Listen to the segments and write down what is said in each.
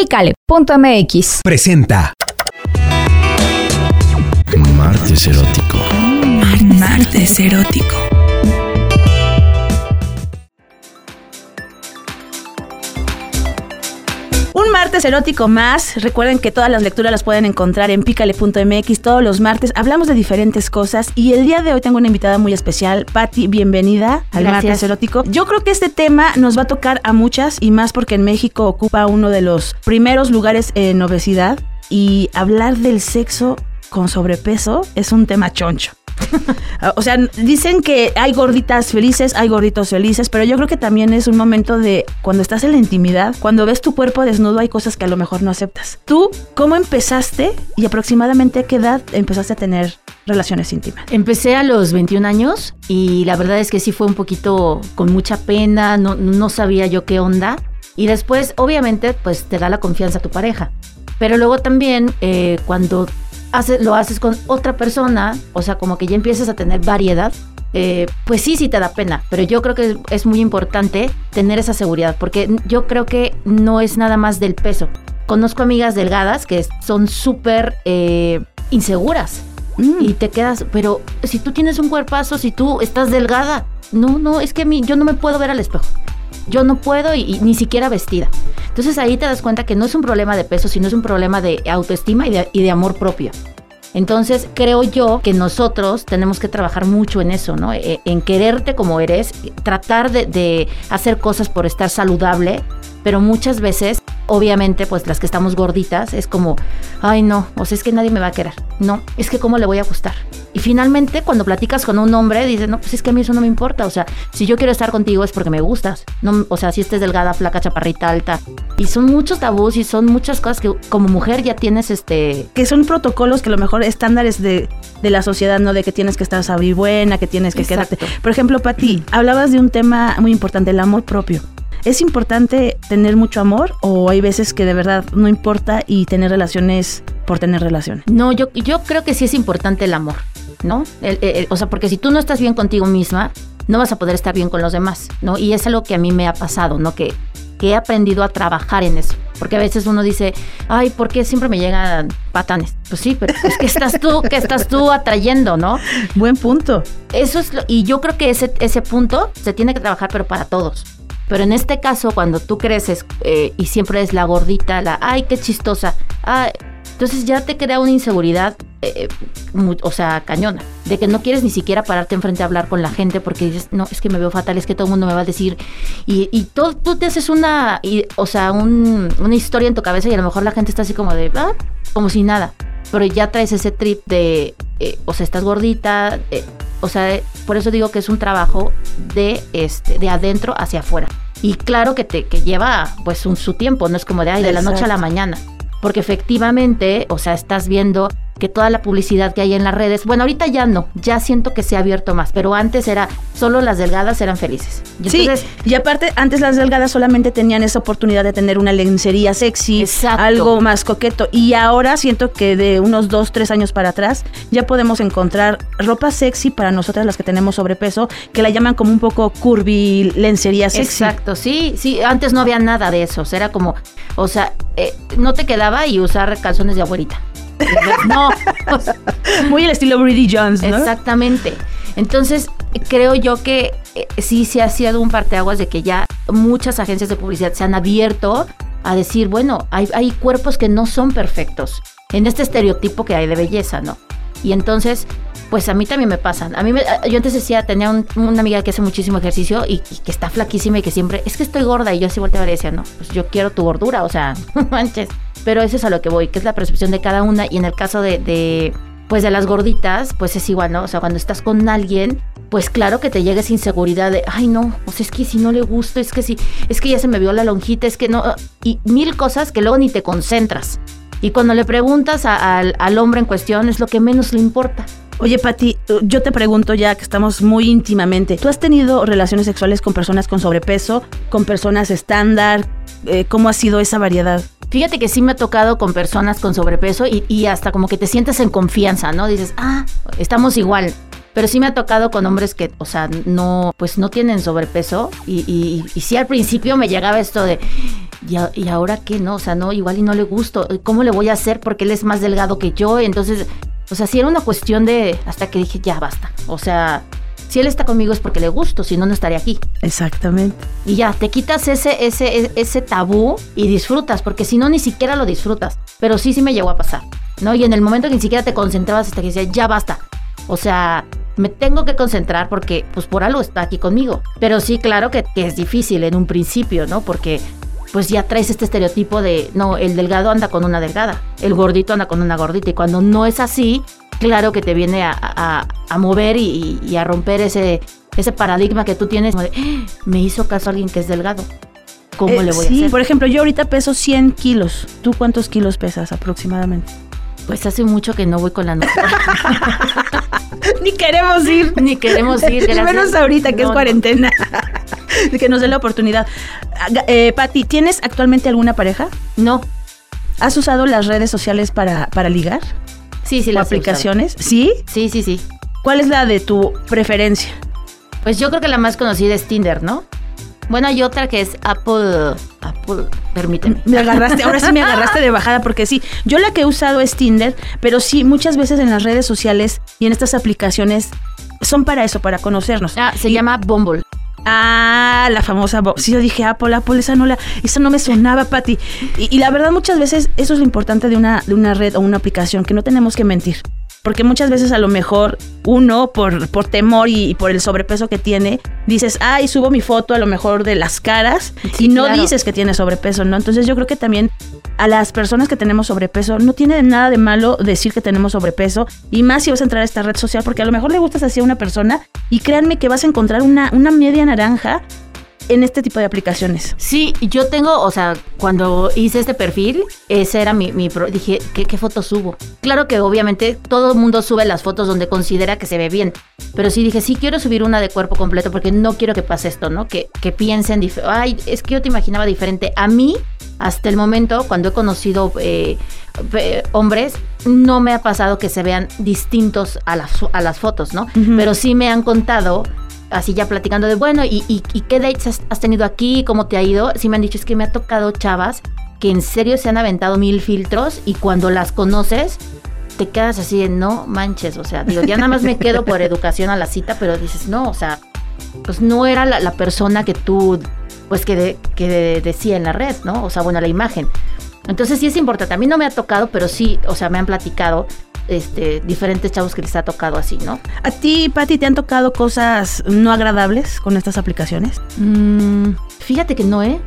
Pícale.mx presenta Martes erótico. Martes erótico. Un martes erótico más. Recuerden que todas las lecturas las pueden encontrar en pícale.mx todos los martes. Hablamos de diferentes cosas y el día de hoy tengo una invitada muy especial. Patti, bienvenida al Gracias. martes erótico. Yo creo que este tema nos va a tocar a muchas y más porque en México ocupa uno de los primeros lugares en obesidad y hablar del sexo con sobrepeso es un tema choncho. O sea, dicen que hay gorditas felices, hay gorditos felices, pero yo creo que también es un momento de cuando estás en la intimidad, cuando ves tu cuerpo desnudo, hay cosas que a lo mejor no aceptas. ¿Tú cómo empezaste y aproximadamente a qué edad empezaste a tener relaciones íntimas? Empecé a los 21 años y la verdad es que sí fue un poquito con mucha pena, no, no sabía yo qué onda. Y después, obviamente, pues te da la confianza a tu pareja. Pero luego también, eh, cuando lo haces con otra persona, o sea, como que ya empiezas a tener variedad, eh, pues sí, sí te da pena. Pero yo creo que es muy importante tener esa seguridad, porque yo creo que no es nada más del peso. Conozco amigas delgadas que son súper eh, inseguras Mm. y te quedas, pero si tú tienes un cuerpazo, si tú estás delgada, no, no, es que a mí, yo no me puedo ver al espejo. Yo no puedo y, y ni siquiera vestida. Entonces ahí te das cuenta que no es un problema de peso, sino es un problema de autoestima y de, y de amor propio. Entonces creo yo que nosotros tenemos que trabajar mucho en eso, ¿no? E- En quererte como eres, tratar de, de hacer cosas por estar saludable, pero muchas veces, obviamente, pues las que estamos gorditas, es como, ay no, o sea, es que nadie me va a querer. No, es que cómo le voy a gustar. Y finalmente, cuando platicas con un hombre, dices, no, pues es que a mí eso no me importa. O sea, si yo quiero estar contigo es porque me gustas. No, o sea, si estés delgada, flaca, chaparrita, alta. Y son muchos tabús y son muchas cosas que como mujer ya tienes este... Que son protocolos que a lo mejor estándares de, de la sociedad, ¿no? De que tienes que estar buena, que tienes que Exacto. quedarte. Por ejemplo, Pati, hablabas de un tema muy importante, el amor propio. ¿Es importante tener mucho amor o hay veces que de verdad no importa y tener relaciones por tener relaciones? No, yo, yo creo que sí es importante el amor, ¿no? El- el- o sea, porque si tú no estás bien contigo misma, no vas a poder estar bien con los demás, ¿no? Y es algo que a mí me ha pasado, ¿no? Que, que he aprendido a trabajar en eso. Porque a veces uno dice, ay, ¿por qué siempre me llegan patanes? Pues sí, pero es que estás tú, que estás tú atrayendo, ¿no? Buen punto. Eso es lo, y yo creo que ese, ese punto se tiene que trabajar, pero para todos. Pero en este caso, cuando tú creces eh, y siempre es la gordita, la, ay, qué chistosa, ay, entonces ya te crea una inseguridad, eh, o sea, cañona, de que no quieres ni siquiera pararte enfrente a hablar con la gente porque dices, no, es que me veo fatal, es que todo el mundo me va a decir, y, y todo, tú te haces una, y- o sea, un- una historia en tu cabeza y a lo mejor la gente está así como de, ah, como si nada, pero ya traes ese trip de, eh, o sea, estás gordita, eh, o sea, por eso digo que es un trabajo de, este, de adentro hacia afuera. Y claro que te que lleva pues un, su tiempo, no es como de, ay, de la noche a la mañana. Porque efectivamente, o sea, estás viendo que toda la publicidad que hay en las redes, bueno, ahorita ya no, ya siento que se ha abierto más, pero antes era solo las delgadas eran felices. Y Sí, entonces, y aparte, antes las delgadas solamente tenían esa oportunidad de tener una lencería sexy, Exacto. algo más coqueto. Y ahora siento que de unos dos, tres años para atrás, ya podemos encontrar ropa sexy para nosotras las que tenemos sobrepeso, que la llaman como un poco curvy lencería sexy. Exacto, sí, sí, antes no había nada de eso, o sea, era como, o sea, eh, no te quedaba y usar calzones de abuelita. No, o sea, Muy el estilo Bridie Jones, ¿no? exactamente. Entonces, creo yo que eh, sí se ha sido un parteaguas de que ya muchas agencias de publicidad se han abierto a decir, bueno, hay, hay cuerpos que no son perfectos en este estereotipo que hay de belleza, ¿no? Y entonces, pues a mí también me pasan. A mí, me- yo antes decía, tenía un- una amiga que hace muchísimo ejercicio y, que está flaquísima y que siempre, es que estoy gorda. Y yo así volteaba y decía, no, pues yo quiero tu gordura, o sea, manches. Pero eso es a lo que voy, que es la percepción de cada una. Y en el caso de, de, pues de las gorditas, pues es igual, ¿no? O sea, cuando estás con alguien, pues claro que te llega esa inseguridad de, ay no, o sea, es que si no le gusto, es que si, es que ya se me vio la lonjita, es que no, y mil cosas que luego ni te concentras. Y cuando le preguntas a- al, al hombre en cuestión, es lo que menos le importa. Oye, Pati, yo te pregunto ya que estamos muy íntimamente. ¿Tú has tenido relaciones sexuales con personas con sobrepeso, con personas estándar? Eh, ¿Cómo ha sido esa variedad? Fíjate que sí me ha tocado con personas con sobrepeso y, y hasta como que te sientes en confianza, ¿no? Dices, ah, estamos igual. Pero sí me ha tocado con hombres que, o sea, no, pues no tienen sobrepeso. Y, y, y sí al principio me llegaba esto de, ¿y, a- y ahora qué? No, o sea, no, igual y no le gusto. ¿Cómo le voy a hacer? Porque él es más delgado que yo. Entonces, o sea, sí era una cuestión de. Hasta que dije, ya basta. O sea, si él está conmigo es porque le gusto, si no, no estaría aquí. Exactamente. Y ya, te quitas ese, ese, e- ese tabú y disfrutas, porque si no, ni siquiera lo disfrutas. Pero sí, sí me llegó a pasar, ¿no? Y en el momento que ni siquiera te concentrabas hasta que decías, ya basta. O sea, me tengo que concentrar porque, pues, por algo está aquí conmigo. Pero sí, claro que, que es difícil en un principio, ¿no? Porque, pues, ya traes este estereotipo de, no, el delgado anda con una delgada, el gordito anda con una gordita. Y cuando no es así, claro que te viene a, a- a mover y, y a romper ese, ese paradigma que tú tienes. como de, "Ah, me hizo caso alguien que es delgado. ¿Cómo Eh, le voy sí, a hacer? por ejemplo, yo ahorita peso 100 kilos. ¿Tú cuántos kilos pesas aproximadamente? Pues hace mucho que no voy con la nutrióloga. Ni queremos ir. Ni queremos ir, gracias. menos ahorita que No, es no. cuarentena. De que nos dé la oportunidad. Eh, Pati, ¿tienes actualmente alguna pareja? No. ¿Has usado las redes sociales para, para ligar? Sí, sí, ¿O las he aplicaciones? ¿Sí? Sí, sí, sí. ¿Cuál es la de tu preferencia? Pues yo creo que la más conocida es Tinder, ¿no? Bueno, hay otra que es Apple. Apple, permíteme. Me agarraste, ahora sí me agarraste de bajada porque sí, yo la que he usado es Tinder, pero sí, muchas veces en las redes sociales y en estas aplicaciones son para eso, para conocernos. Ah, se Y- llama Bumble. Ah, la famosa. Bo- Sí, yo dije Apple, Apple, esa no la, esa no me sonaba, Pati. Y, y la verdad, muchas veces eso es lo importante de una, de una red o una aplicación, que no tenemos que mentir. Porque muchas veces a lo mejor uno, por, por temor y, y por el sobrepeso que tiene, dices, ay, subo mi foto a lo mejor de las caras Sí, y no claro. dices que tiene sobrepeso, ¿no? Entonces yo creo que también a las personas que tenemos sobrepeso no tiene nada de malo decir que tenemos sobrepeso y más si vas a entrar a esta red social porque a lo mejor le gustas así a una persona y créanme que vas a encontrar una, una media naranja en este tipo de aplicaciones. Sí, yo tengo, o sea, cuando hice este perfil, ese era mi, mi pro- dije, ¿qué, ¿qué fotos subo? Claro que obviamente todo el mundo sube las fotos donde considera que se ve bien, pero sí dije, sí quiero subir una de cuerpo completo porque no quiero que pase esto, ¿no? Que, que piensen, ay, es que yo te imaginaba diferente. A mí, hasta el momento, cuando he conocido eh, hombres, no me ha pasado que se vean distintos a las, a las fotos, ¿no? Pero sí me han contado así ya platicando de, bueno, ¿y, y, y qué dates has, tenido aquí? ¿Cómo te ha ido? Sí me han dicho, es que me ha tocado chavas que en serio se han aventado mil filtros y cuando las conoces te quedas así de, no manches, o sea, digo, ya nada más me quedo por educación a la cita, pero dices, no, o sea, pues no era la, la persona que tú, pues que, de- que de- decía en la red, ¿no? O sea, bueno, la imagen. Entonces sí es importante, a mí no me ha tocado, pero sí, o sea, me han platicado este, diferentes chavos que les ha tocado así, ¿no? ¿A ti, Pati, te han tocado cosas no agradables con estas aplicaciones? Mm, fíjate que no, ¿eh?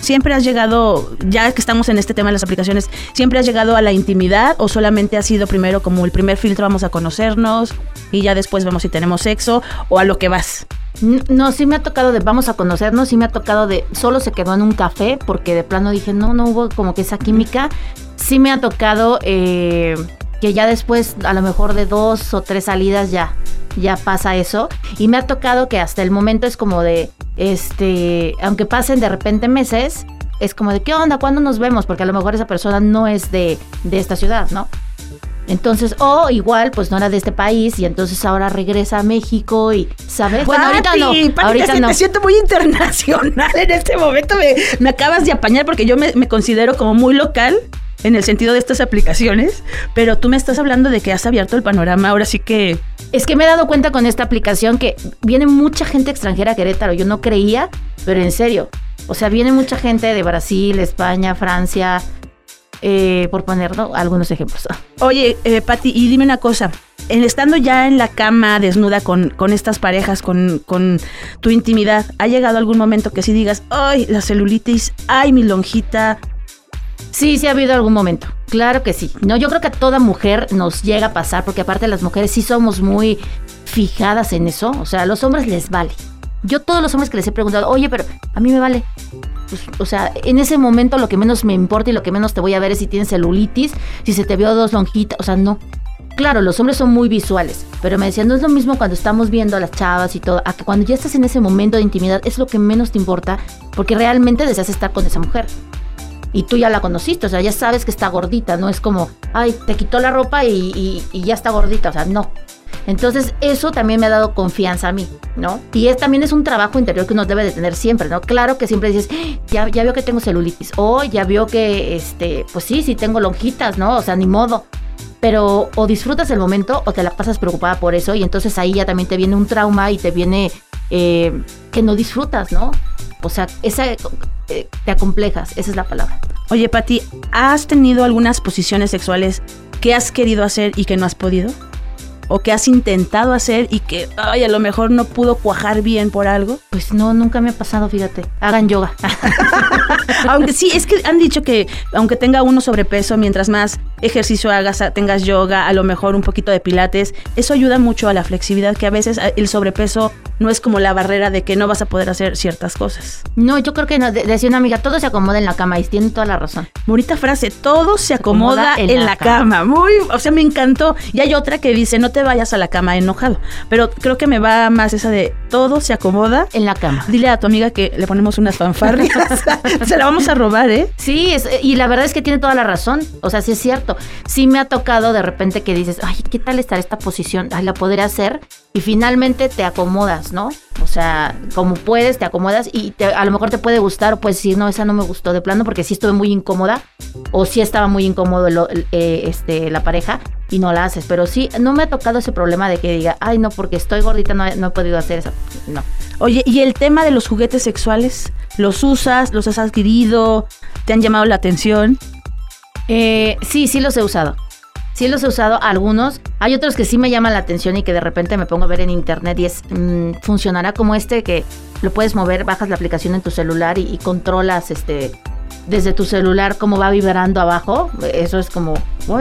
¿Siempre has llegado, ya que estamos en este tema de las aplicaciones, siempre has llegado a la intimidad o solamente ha sido primero como el primer filtro, vamos a conocernos y ya después vemos si tenemos sexo o a lo que vas? No, sí me ha tocado de vamos a conocernos, sí me ha tocado de solo se quedó en un café porque de plano dije no, no hubo como que esa química. Sí me ha tocado eh, que ya después a lo mejor de dos o tres salidas ya, ya pasa eso. Y me ha tocado que hasta el momento es como de, este, aunque pasen de repente meses, es como de, ¿qué onda? ¿Cuándo nos vemos? Porque a lo mejor esa persona no es de, de esta ciudad, ¿no? Entonces, o igual, pues no era de este país y entonces ahora regresa a México y, ¿sabes? Bueno, ahorita no, Pati, ahorita te, no. te siento muy internacional en este momento. Me, me acabas de apañar porque yo me, me considero como muy local en el sentido de estas aplicaciones, pero tú me estás hablando de que has abierto el panorama. Ahora sí que Es que me he dado cuenta con esta aplicación que viene mucha gente extranjera a Querétaro. Yo no creía, pero en serio. O sea, viene mucha gente de Brasil, España, Francia, eh, por poner ¿no? algunos ejemplos. Oye, eh, Pati, y dime una cosa. En estando ya en la cama desnuda con, con estas parejas, con, con tu intimidad, ¿ha llegado algún momento que sí digas, ay, la celulitis, ay, mi lonjita? Sí, sí ha habido algún momento. Claro que sí. No, yo creo que a toda mujer nos llega a pasar, porque aparte las mujeres sí somos muy fijadas en eso. O sea, a los hombres les vale. Yo todos los hombres que les he preguntado, oye, pero a mí me vale. Pues, o sea, en ese momento lo que menos me importa y lo que menos te voy a ver es si tienes celulitis, si se te vio dos lonjitas, o sea, no. Claro, los hombres son muy visuales, pero me decían, no es lo mismo cuando estamos viendo a las chavas y todo, a que cuando ya estás en ese momento de intimidad es lo que menos te importa, porque realmente deseas estar con esa mujer y tú ya la conociste, o sea, ya sabes que está gordita, no es como, ay, te quitó la ropa y, y- ya está gordita, o sea, no. Entonces, eso también me ha dado confianza a mí, ¿no? Y es, también es un trabajo interior que uno debe de tener siempre, ¿no? Claro que siempre dices, "Ah, ya, ya veo que tengo celulitis, o ya veo que, este, pues sí, sí tengo lonjitas, ¿no? O sea, ni modo. Pero o disfrutas el momento o te la pasas preocupada por eso y entonces ahí ya también te viene un trauma y te viene eh, que no disfrutas, ¿no? O sea, esa, eh, te acomplejas, esa es la palabra. Oye, Pati, ¿has tenido algunas posiciones sexuales que has querido hacer y que no has podido? ¿O que has intentado hacer y que, ay, a lo mejor no pudo cuajar bien por algo? Pues no, nunca me ha pasado, fíjate. Hagan yoga. aunque sí, es que han dicho que aunque tenga uno sobrepeso, mientras más ejercicio hagas, tengas yoga, a lo mejor un poquito de pilates, eso ayuda mucho a la flexibilidad, que a veces eh, el sobrepeso no es como la barrera de que no vas a poder hacer ciertas cosas. No, yo creo que no, decía una amiga, todo se acomoda en la cama y tiene toda la razón. Bonita frase, todo se acomoda, en, la, cama. Muy, o sea, me encantó. Y hay otra que dice, no te vayas a la cama enojado. Pero creo que me va más esa de todo se acomoda. En la cama. Dile a tu amiga que le ponemos unas fanfarrias. se la vamos a robar, ¿eh? Sí, es- y la verdad es que tiene toda la razón. O sea, sí es cierto. Sí me ha tocado de repente que dices, ay, ¿qué tal estar esta posición? Ay, la podré hacer. Y finalmente te acomodas, ¿no? O sea, como puedes, te acomodas y te- a lo mejor te puede gustar o puedes decir, no, esa no me gustó de plano porque sí estuve muy incómoda o sí estaba muy incómodo eh, este, la pareja y no la haces. Pero sí, no me ha tocado ese problema de que diga, ay, no, porque estoy gordita no, he- no he podido hacer eso. No. Oye, ¿y el tema de los juguetes sexuales? ¿Los usas? ¿Los has adquirido? ¿Te han llamado la atención? Eh, sí, sí los he usado. Sí los he usado algunos. Hay otros que sí me llaman la atención y que de repente me pongo a ver en internet y es mm, funcionará como este que lo puedes mover, bajas la aplicación en tu celular y, controlas este desde tu celular cómo va vibrando abajo. Eso es como,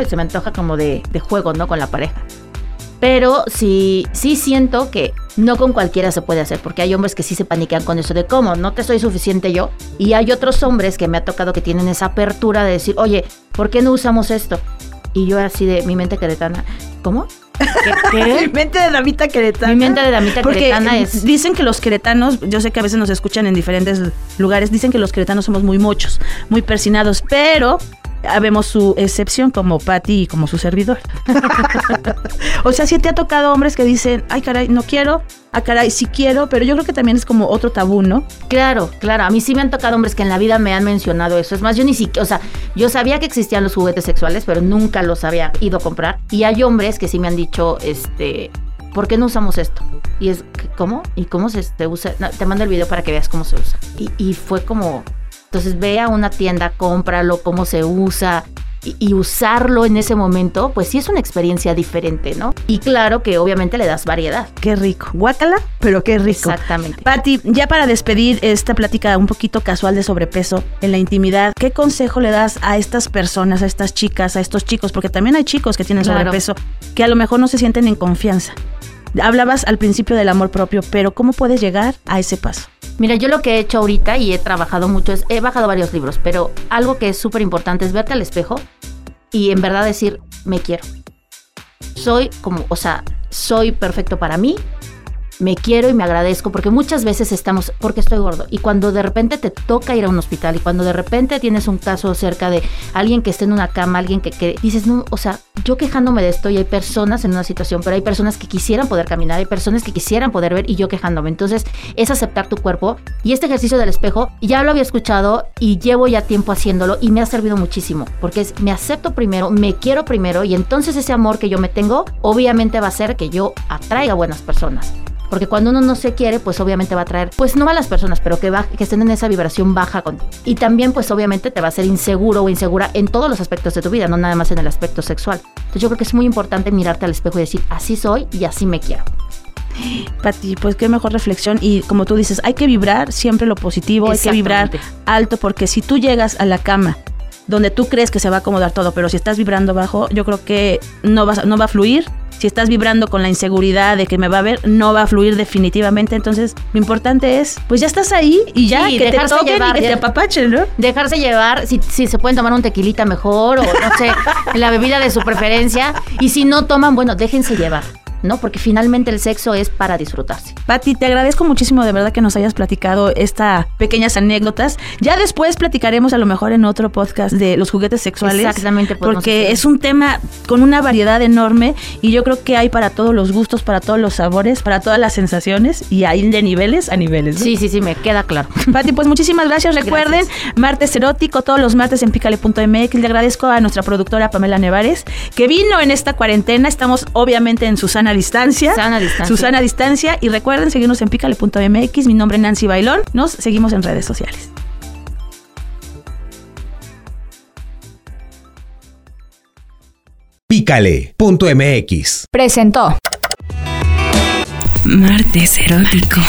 se me antoja como de, de juego, ¿no? Con la pareja. Pero sí, sí siento que no con cualquiera se puede hacer, porque hay hombres que sí se paniquean con eso de cómo, no te soy suficiente yo. Y hay otros hombres que me ha tocado que tienen esa apertura de decir, oye, ¿por qué no usamos esto? Y yo así de mi mente queretana, ¿cómo? ¿Qué? Mi mente de damita queretana. Mi mente de damita Porque queretana es... dicen que los queretanos, yo sé que a veces nos escuchan en diferentes lugares, dicen que los queretanos somos muy mochos, muy persinados, pero habemos su excepción como Patty y como su servidor. o sea, si te ha tocado hombres que dicen, ay caray, no quiero, ah caray, sí quiero, pero yo creo que también es como otro tabú, ¿no? Claro, claro. A mí sí me han tocado hombres que en la vida me han mencionado eso. Es más, yo ni siquiera, o sea, yo sabía que existían los juguetes sexuales, pero nunca los había ido a comprar. Y hay hombres que sí me han dicho, este, ¿por qué no usamos esto? Y es, ¿cómo? ¿Y cómo se te usa? Te mando el video para que veas cómo se usa. Y, y fue como, entonces ve a una tienda, cómpralo, cómo se usa. Y, usarlo en ese momento, pues sí es una experiencia diferente, ¿no? Y claro que obviamente le das variedad. Qué rico. Guácala, pero qué rico. Exactamente. Patti, ya para despedir esta plática un poquito casual de sobrepeso en la intimidad, ¿qué consejo le das a estas personas, a estas chicas, a estos chicos? Porque también hay chicos que tienen Claro. sobrepeso que a lo mejor no se sienten en confianza. Hablabas al principio del amor propio, pero ¿cómo puedes llegar a ese paso? Mira, yo lo que he hecho ahorita y he trabajado mucho es, he bajado varios libros, pero algo que es súper importante es verte al espejo y en verdad decir, me quiero. Soy como, o sea, soy perfecto para mí, me quiero y me agradezco, porque muchas veces estamos, porque estoy gordo, y cuando de repente te toca ir a un hospital y cuando de repente tienes un caso cerca de alguien que esté en una cama, alguien que, que dices, no, o sea, yo quejándome de esto y hay personas en una situación, pero hay personas que quisieran poder caminar, hay personas que quisieran poder ver y yo quejándome. Entonces, es aceptar tu cuerpo y este ejercicio del espejo ya lo había escuchado y llevo ya tiempo haciéndolo y me ha servido muchísimo, porque es me acepto primero, me quiero primero y entonces ese amor que yo me tengo, obviamente va a hacer que yo atraiga buenas personas. Porque cuando uno no se quiere, pues obviamente va a traer, pues no a las personas, pero que, va, que estén en esa vibración baja contigo. Y también, pues obviamente te va a hacer inseguro o insegura en todos los aspectos de tu vida, no nada más en el aspecto sexual. Entonces yo creo que es muy importante mirarte al espejo y decir, así soy y así me quiero. Pati, pues qué mejor reflexión y como tú dices, hay que vibrar siempre lo positivo, hay que vibrar alto porque si tú llegas a la cama donde tú crees que se va a acomodar todo, pero si estás vibrando bajo, yo creo que no, vas, no va a fluir. Si estás vibrando con la inseguridad de que me va a ver, no va a fluir definitivamente. Entonces, lo importante es, pues ya estás ahí y ya Sí, que te toquen llevar, y que te apapachen, ¿no? Dejarse llevar, si, si se pueden tomar un tequilita mejor o no sé, la bebida de su preferencia. Y si no toman, bueno, déjense llevar. ¿No? Porque finalmente el sexo es para disfrutarse. Pati, te agradezco muchísimo de verdad que nos hayas platicado estas pequeñas anécdotas. Ya después platicaremos a lo mejor en otro podcast de los juguetes sexuales. Exactamente. Porque es un tema con una variedad enorme y yo creo que hay para todos los gustos, para todos los sabores, para todas las sensaciones y hay de niveles a niveles. Sí, sí, sí, me queda claro. Pati, pues muchísimas gracias. Recuerden, martes erótico, todos los martes en pícale.mx. Le agradezco a nuestra productora Pamela Nevares, que vino en esta cuarentena. Estamos obviamente en Susana Distancia. Susana Distancia. Susana Distancia. Y recuerden seguirnos en pícale.mx. Mi nombre es Nancy Bailón. Nos seguimos en redes sociales. Pícale.mx Presentó Martes erótico.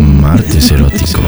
Martes erótico.